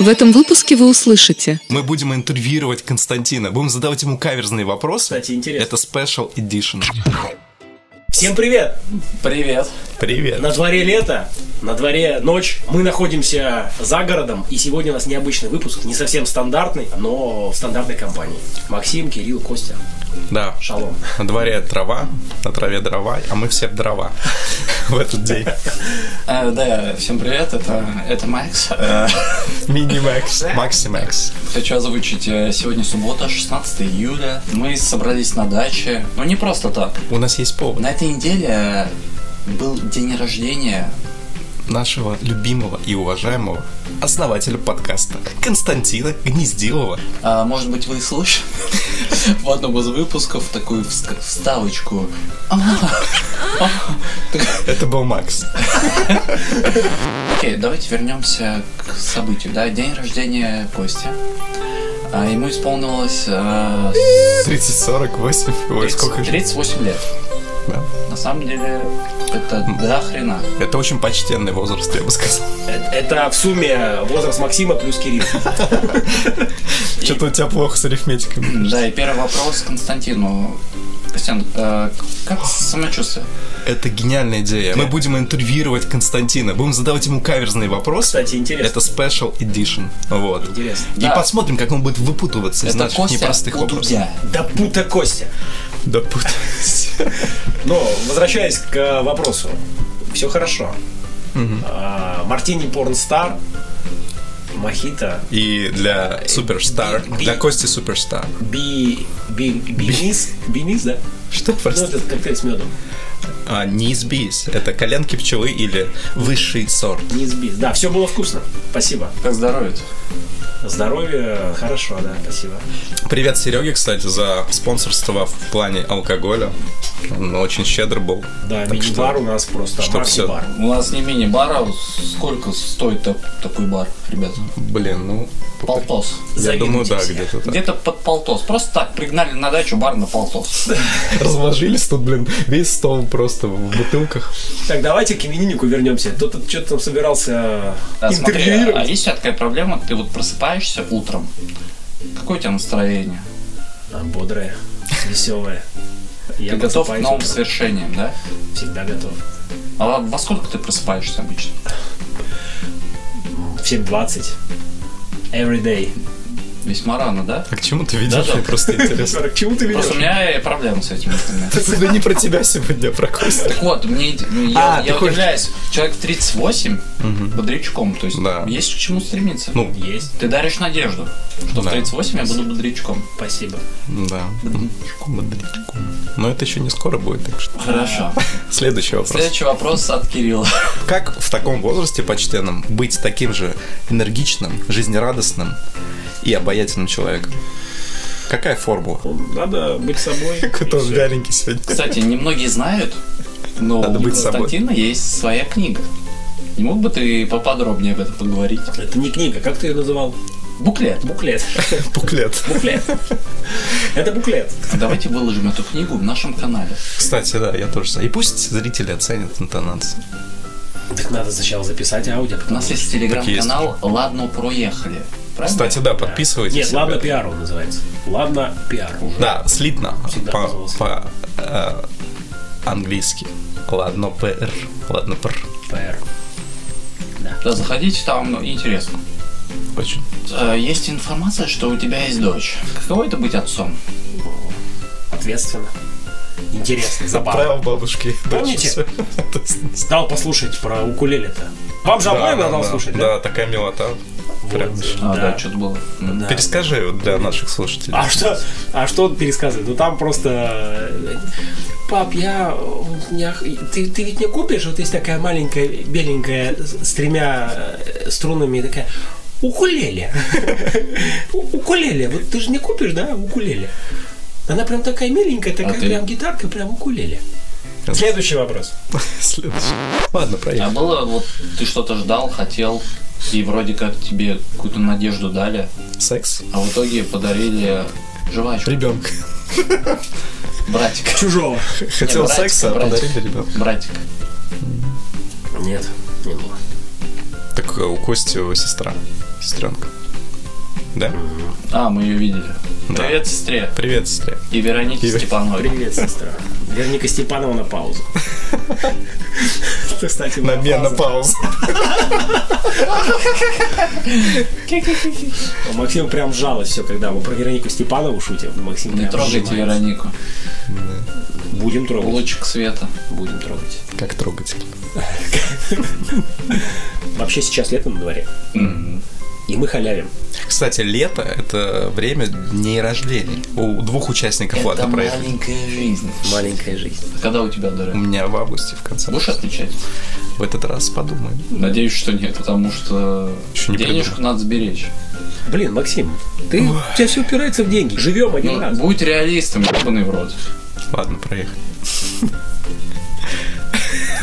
В этом выпуске вы услышите Мы будем интервьюировать Константина, будем задавать ему каверзные вопросы. Кстати, интересно. Это special edition. Всем привет! Привет. Привет. На дворе лето, на дворе ночь. Мы находимся за городом, и сегодня у нас необычный выпуск, не совсем стандартный, но в стандартной компании. Максим, Кирилл, Костя. Да. Шалом. На дворе трава, на траве дрова, а мы все в дрова в этот день. Э, да, всем привет, это, это Макс. Э, Мини-макс, Макси-макс. хочу озвучить, э, сегодня суббота, 16 июля. Мы собрались на даче, но не просто так. У нас есть повод. На этой неделе был день рождения Нашего любимого и уважаемого основателя подкаста Константина Гнездилова. А, может быть, вы слышали в одном из выпусков такую вставочку. Это был Макс. Окей, давайте вернемся к событию. Да, день рождения Кости. А, ему исполнилось э, 30, 48, ой, 30 сколько же. 38 лет. Да. На самом деле, это до хрена. Это очень почтенный возраст, я бы сказал. Это, это в сумме возраст Максима плюс Кирилл. Что-то у тебя плохо с арифметикой. Да, и первый вопрос Константину. Костян, э, как самочувствие? Это гениальная идея. Мы будем интервьюировать Константина, будем задавать ему каверзные вопросы. Кстати, интересно. Это special edition. Вот. Интересно. И Да. посмотрим, как он будет выпутываться из Это наших Костя непростых вопросов. Да пута Костя. Да путаюсь. Но, возвращаясь к вопросу. Все хорошо. А, Мартини Порнстар, Мохито, И для суперстар, Би- для Кости суперстар. Би... Би... Бинис? Бинис, да? Что Ну, просто? этот коктейль с медом. А, не избись. Это коленки пчелы или высший сорт. Не избис. Да, все было вкусно. Спасибо. Как здоровье Здоровье хорошо, да, спасибо. Привет Сереге, кстати, за спонсорство в плане алкоголя. Он очень щедр был. Да, мини-бар у нас просто что всё. бар. У нас не мини-бар, а сколько стоит так- такой бар, ребята? Блин, ну... Полтос. Я думаю, да, где-то так. Где-то под полтос. Просто так пригнали на дачу бар на полтос. Разложились тут, блин, весь стол просто в бутылках. Так, давайте к имениннику вернемся. Тот тут что-то там собирался А, смотри, а интервьюировать. есть такая проблема, ты вот просыпаешься утром, какое у тебя настроение? А, бодрое, веселое. Я Ты готов к новым свершениям, да? Всегда готов. А во- во сколько ты просыпаешься обычно? В 7.20. Every day. Весьма рано, да? А к чему ты ведешь? Да-да. Мне просто интересно. К чему ты ведешь? Просто у меня проблемы с этим. Это не про тебя сегодня, а про Костю. Так вот, мне, ну, я, А, я удивляюсь, человек в 38 бодрячком, то есть Да. есть к чему стремиться. Ну, Есть. Ты даришь надежду, что Да. в 38 я буду бодрячком. Спасибо. да. Бодрячком. Но это еще не скоро будет, так что. Хорошо. Следующий вопрос. Следующий вопрос от Кирилла. Как в таком возрасте почтенном быть таким же энергичным, жизнерадостным и обаятельным человеком? Какая формула? Надо быть собой. Какой-то он вяленький сегодня. Кстати, немногие знают, но Надо у быть собой. Константина есть своя книга. Не мог бы ты поподробнее об этом поговорить? Это не книга, как ты ее называл? Буклет. Буклет. Буклет. Буклет. Это буклет. Давайте выложим эту книгу в нашем канале. Кстати, да, я тоже. И пусть зрители оценят интонацию. Так надо сначала записать аудио. У нас есть телеграм-канал «Ладно, проехали». Правильно? Кстати, да, подписывайтесь. Нет, ладно пиар он называется. Ладно пиар. Да, слитно. Всегда По, по, э, английски. Ладно, ПР. Ладно, ПР. Пиар. Да, заходите, там интересно. Очень. Э, Есть информация, что у тебя есть дочь. Каково это быть отцом? Ответственно. Интересно, забавно. Отправил бабушке. Помните? Дал послушать про укулеле-то. Вам же обоим надо слушать, да? Да, такая милота. Прям. А, Да. да, что-то было. Да. Перескажи вот для наших слушателей. А что, а что он пересказывает? Ну там просто... Пап, я... меня- Ты, ты ведь мне купишь? Вот есть такая маленькая, беленькая, с тремя э, струнами, такая... Укулеле. Укулеле. Вот ты же не купишь, да, укулеле? Она прям такая миленькая, такая ты- прям гитарка, прям укулеле. Следующий вопрос. Следующий. Ладно, А проехали. было, вот ты что-то ждал, хотел, и вроде как тебе какую-то надежду дали, Секс. а в итоге подарили жвачку. Ребенка. Братик. Чужого. Хотел братик, секса, а братик. подарили ребенка. Братик. Нет, не было. Так э, у Кости его сестра, сестренка. Да? А, мы ее видели. Да. Привет, сестре. Привет, сестре. И Веронике И- Степановой. Привет, сестра. Верника Степанова на паузу. Кстати, на пауза. паузу. У Максима прям жалость все, когда мы про Веронику Степанову шутим. Максим Не трогайте. Веронику. Будем трогать. Лучик света. Будем трогать. Как трогательно. Вообще сейчас лето на дворе. И мы халявим. Кстати, лето — это время дней рождения. У двух участников Это ладно проехали. маленькая жизнь. Маленькая жизнь. А Когда у тебя, У Дора? меня в августе, в конце. Будешь отмечать? В этот раз подумаем. Надеюсь, что нет, потому что Еще не денежку надо сберечь. Блин, Максим, ты, у тебя все упирается в деньги. Живем один Ну, раз. будь реалистом, ебаный в рот. Ладно, проехали.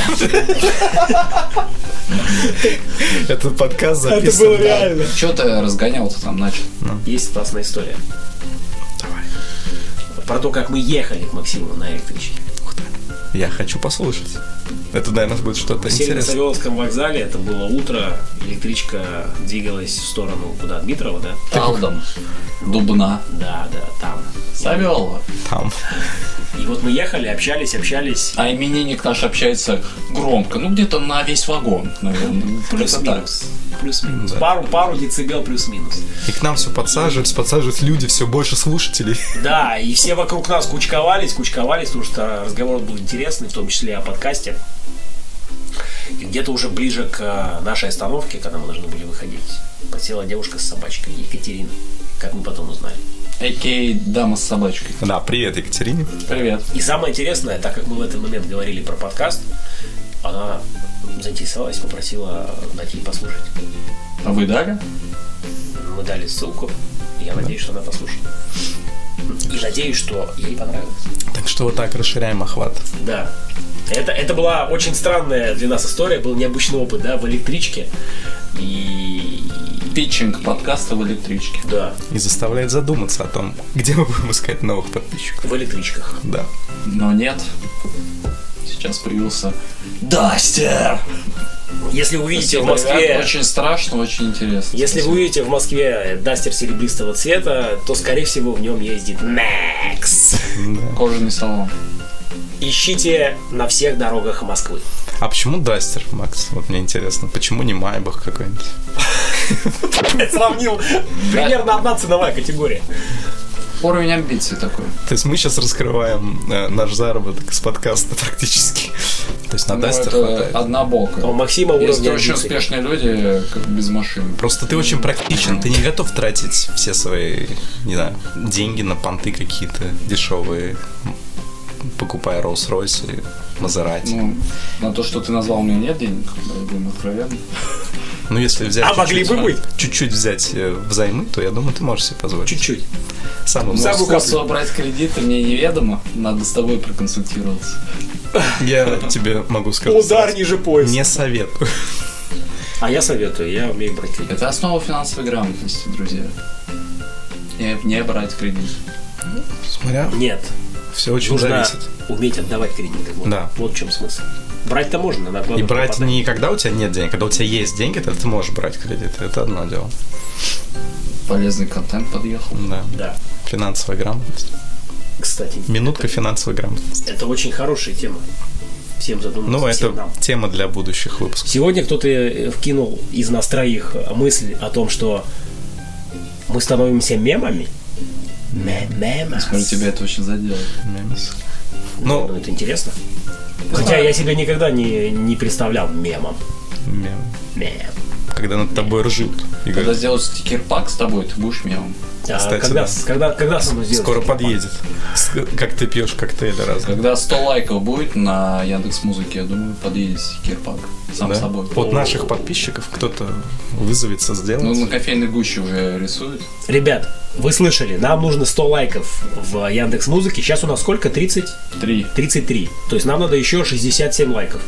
Этот подкаст записан. да. Че ты разгонял-то там начал? Есть классная история. Давай. Про то, как мы ехали к Максиму на электричке. Я хочу послушать. Это, наверное, будет что-то Сели на интересное. Савеловском вокзале, это было утро, электричка двигалась в сторону куда? Дмитрова, да? Талдом. Дубна. Да, да, там. Савелова. Там. И вот мы ехали, общались, общались. А именинник наш общается громко. Ну, где-то на весь вагон, наверное. Плюс-минус. Плюс-минус. Да. Пару, пару децибел плюс-минус. И к нам все подсаживаются, подсаживаются люди, все больше слушателей. Да, и все вокруг нас кучковались, кучковались, потому что разговор был интересный, в том числе о подкасте. И где-то уже ближе к э, нашей остановке, когда мы должны были выходить, подсела девушка с собачкой, Екатерина, как мы потом узнали. А.К.А. дама с собачкой. Да, привет, Екатерине. Привет. И самое интересное, так как мы в этот момент говорили про подкаст, она заинтересовалась, попросила дать ей послушать. А вы дали? Мы дали ссылку, и я надеюсь, что она послушает. И надеюсь, что ей понравилось. Так что вот так расширяем охват. Да. Это, это была очень странная для нас история, был необычный опыт, да, в электричке. И Питчинг подкаста в электричке. да, И заставляет задуматься о том, где мы будем искать новых подписчиков. в электричках. Да. Но нет. Сейчас появился Дастер. Если вы увидите в Москве, ребят. Очень страшно, очень интересно. если вы увидите в Москве дастер серебристого цвета, то скорее всего в нем ездит Макс. да. Кожаный салон. Ищите на всех дорогах Москвы. А почему Дастер, Макс? Вот мне интересно. Почему не Майбах какой-нибудь? Сравнил примерно одна ценовая категория. Уровень амбиций такой. То есть мы сейчас раскрываем э, наш заработок с подкаста практически. То есть на Ну, Дастер хватает. однобоко. А у Максима Есть уровень очень амбиций. успешные люди, как без машин. Просто ты очень практичен, ты не готов тратить все свои, не знаю, деньги на понты какие-то дешевые, покупая Rolls-Royce и Мазерати. Ну, на то, что ты назвал, у меня нет денег, будем откровенно. Ну, если взять А могли чуть-чуть, бы быть. чуть-чуть взять э, взаймы, то я думаю, ты можешь себе позволить. Чуть-чуть. Самым Самую. Искусство брать кредиты мне неведомо, надо с тобой проконсультироваться. Я тебе могу сказать. Удар ниже пояса. Не советую. А я советую, я умею брать кредит. Это основа финансовой грамотности, друзья. Не, не брать кредит. Смотря, Нет, все очень нужно зависит. уметь отдавать кредиты. Вот, Да. вот в чем смысл. Брать-то можно, надо И брать хватать. не когда у тебя нет денег, когда у тебя есть деньги, тогда ты можешь брать кредит. Это одно дело. Полезный контент подъехал. Да. Да. Финансовая грамотность. Кстати, Минутка финансовой грамотности. это очень хорошая тема. Всем задуматься. Ну, всем это нам. тема для будущих выпусков. Сегодня кто-то э, вкинул из нас троих мысль о том, что мы становимся мемами. Ме- Мемас. Смотрю, тебя это очень задело. Мемес. Ну, Ну, это интересно. Хотя я себя никогда не, не представлял мемом. мем. Мем. Когда над тобой ржут. И Когда говорят, сделают стикер-пак с тобой, ты будешь мемом. А Кстати, когда, да. когда, когда со мной скоро подъедет. Как ты пьешь коктейли разные. Когда 100 лайков будет на Яндекс Музыке, я думаю, подъедет стикер-пак. Сам Да? собой. От наших подписчиков кто-то вызовется Ну, сделать. на кофейной гуще уже рисуют. Ребят, вы слышали, нам нужно 100 лайков в Яндекс Музыке. Сейчас у нас сколько? 30? Три. 33. То есть нам надо еще 67 лайков.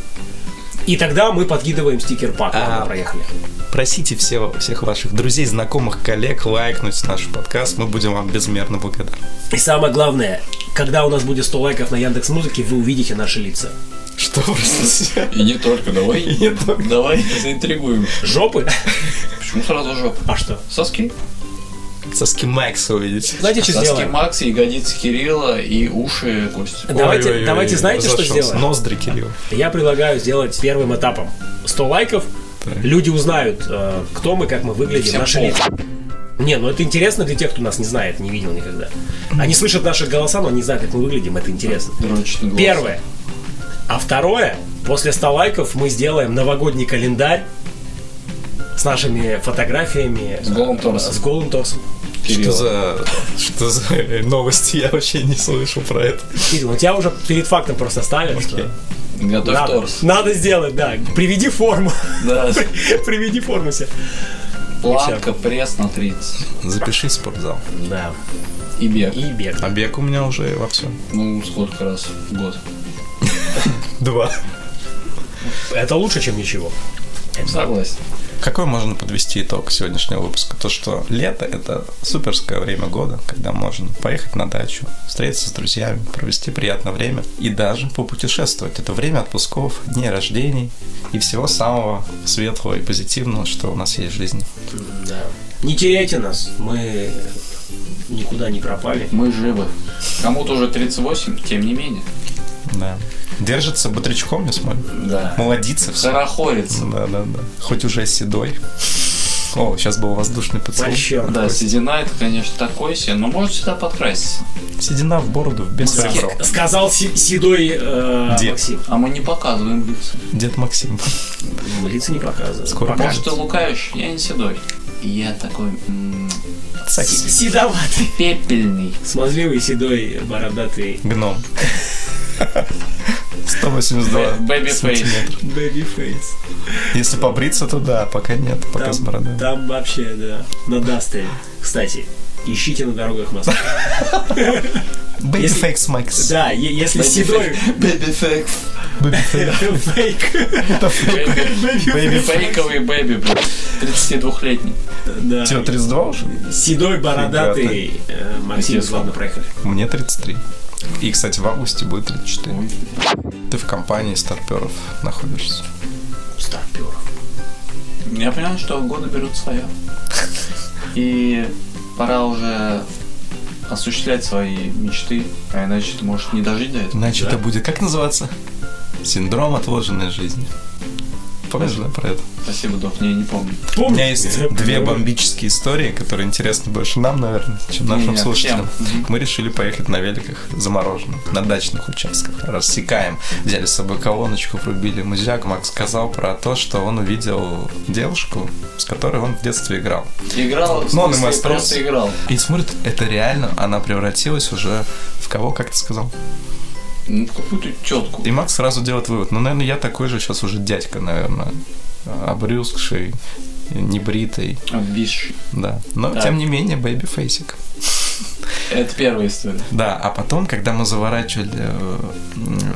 И тогда мы подкидываем стикер пак. А. Проехали. Просите все, всех ваших друзей, знакомых, коллег лайкнуть наш подкаст. Мы будем вам безмерно благодарны. И самое главное, когда у нас будет 100 лайков на Яндекс Музыке, вы увидите наши лица. Что. И не только, давай. И не только. Давай заинтригуем. Жопы? Почему сразу жопа? А что? Соски. Соски Макса увидите. Знаете, что Соски сделаем? Макса, ягодицы Кирилла и уши Кости. Давайте, Ой-ой-ой, давайте знаете, что сделаем? Ноздри, Кирилл. Я предлагаю сделать первым этапом 100 лайков. Люди узнают, э, кто мы, как мы выглядим, Всем наши лица. Не, ну это интересно для тех, кто нас не знает, не видел никогда. Они слышат наши голоса, но не знают, как мы выглядим, это интересно. Дрочный. Первое. А второе, после 100 лайков мы сделаем новогодний календарь с нашими фотографиями. С голым торсом. С голым торсом. Что Кирилла. за, что за новости? Я вообще не слышал про это. Кирилл, ну тебя уже перед фактом просто ставят, что Готовь надо, торс. надо сделать, да. Приведи форму. Да. Приведи форму себе. Планка, пресс на 30. Запиши в спортзал. Да. И бег. И бег. А бег у меня уже во всем. Ну, сколько раз в год. Два. Это лучше, чем ничего. Согласен. Какой можно подвести итог сегодняшнего выпуска? То, что лето – это суперское время года, когда можно поехать на дачу, встретиться с друзьями, провести приятное время и даже попутешествовать. Это время отпусков, дней рождений и всего самого светлого и позитивного, что у нас есть в жизни. Да. Не теряйте нас. Мы никуда не пропали. Мы живы. Кому-то уже 38, тем не менее. Да. Держится бодрячком, я смотрю. Да. Молодится все. Хорохорится. Да, да, да. Хоть уже седой. О, сейчас был воздушный поцелуй. Польщен. Да, седина это, конечно, такой себе, но может сюда подкраситься. Седина в бороду, без ребро. Сказал седой э, Дед. Максим. А мы не показываем лица. Дед Максим. Лица не показывают. Скоро Пока. Может, ты лукавишь, я не седой. Я такой. Седоватый. пепельный. Смазливый, седой, бородатый. Гном. 182 Бэби фейс. Baby face. Если побриться, то да, пока нет, пока с бородой. там вообще, да, на Дастере. Кстати, ищите на дорогах Москвы. Baby Если- Fakes Max. Да, если седой... Бэби фейк. Baby Fake. Фейк. Baby. Фейковый бэби, блядь. 32-летний. Да. Тебе 32 уже? Седой, бородатый. э, Максим, ладно, проехали. Мне 33. И, кстати, в августе будет 34. Ты в компании старперов находишься. Старпер. Я понимаю, что годы берут свое. И пора уже осуществлять свои мечты, а иначе ты можешь не дожить до этого. Иначе Да. это будет, как называться? Синдром отложенной жизни. Помнишь, да, про это? Спасибо, док, не, не помню. У меня есть две бомбические истории, которые интересны больше нам, наверное, чем нашим Не, слушателям. всем. Мы решили поехать на великах замороженных, на дачных участках. Рассекаем. Взяли с собой колоночку, врубили музяк. Макс сказал про то, что он увидел девушку, с которой он в детстве играл. Играл, в Ну, он и смысле, просто Рос. играл. И смотрит, это реально, она превратилась уже в кого, как ты сказал? Ну, какую-то тетку. И Макс сразу делает вывод. Ну, наверное, я такой же сейчас уже дядька, наверное. Обрюзгший, небритый, Обвисший. да. Но, Да. тем не менее, baby face ик. Это первая история. Да, а потом, когда мы заворачивали э,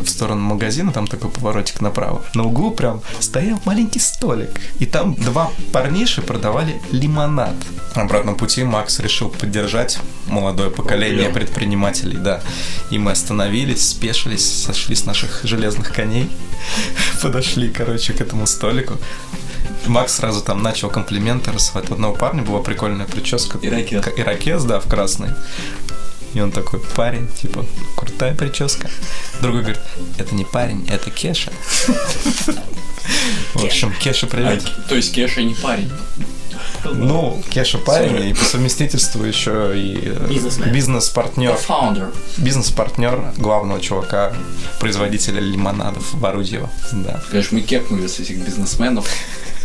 в сторону магазина, там такой поворотик направо, на углу прям стоял маленький столик, и там два парниши продавали лимонад. На обратном пути Макс решил поддержать молодое поколение Прям. предпринимателей, да. И мы остановились, спешились, сошли с наших железных коней, подошли, короче, к этому столику. Макс сразу там начал комплименты рассылать. У одного парня была прикольная прическа. Ирокез. К- Ирокез, да, в красный. И он такой, парень, типа, крутая прическа. Другой говорит, это не парень, это Кеша. В общем, Кеша, А, привет. то есть Кеша не парень. Ну, Кеша парень, и по совместительству еще и бизнес-партнер. Бизнес-партнер главного чувака, производителя лимонадов в Орудьево. Да. Конечно, мы кекнули с этих бизнесменов.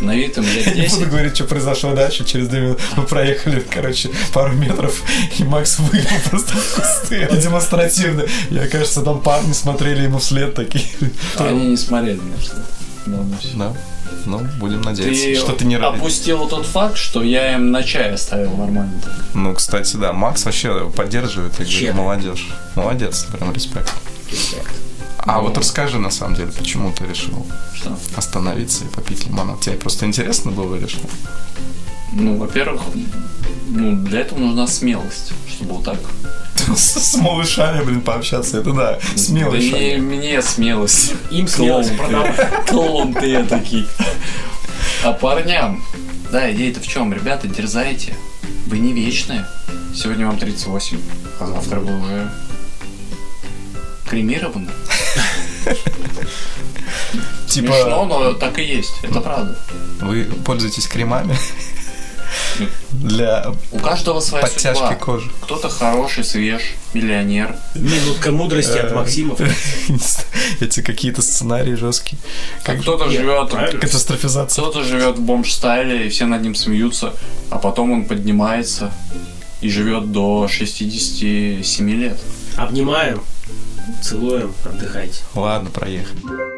На вид им лет Я не 10. буду говорить, что произошло дальше. Через две минуты мы проехали, короче, пару метров, и Макс выиграл просто в кусты. И демонстративно. Я, кажется, там парни смотрели ему вслед такие. Они не смотрели на что. Да. Ну, будем надеяться, Ты что ты не рад. опустил тот факт, что я им на чай оставил нормально так. Ну, кстати, да, Макс вообще поддерживает и говорит, молодежь. Молодец, прям респект. А Ну. вот расскажи, на самом деле, почему ты решил Что? остановиться и попить лимонад? Тебе просто интересно было или что? Ну, во-первых, ну, для этого нужна смелость, чтобы вот так С, с малышами, блин, пообщаться. Это да, Да смело не мне смелость. Им смелость Клоун ты. Ты такие. А парням, да, идея-то в чем? Ребята, дерзайте. Вы не вечные. Сегодня вам 38, а завтра вы уже кремированы. Типа, Смешно, но так и есть. Это правда. вы пользуетесь кремами для У каждого своя подтяжки судьба. кожи. Кто-то хороший, свеж, миллионер. Минутка мудрости от Э, Максимов. Эти какие-то сценарии жесткие. А Как кто-то живет правильно. катастрофизация. Кто-то живет в бомж-стайле, и все над ним смеются, а потом он поднимается и живет до 67 лет. Обнимаем, целуем, отдыхайте. Ладно, проехали.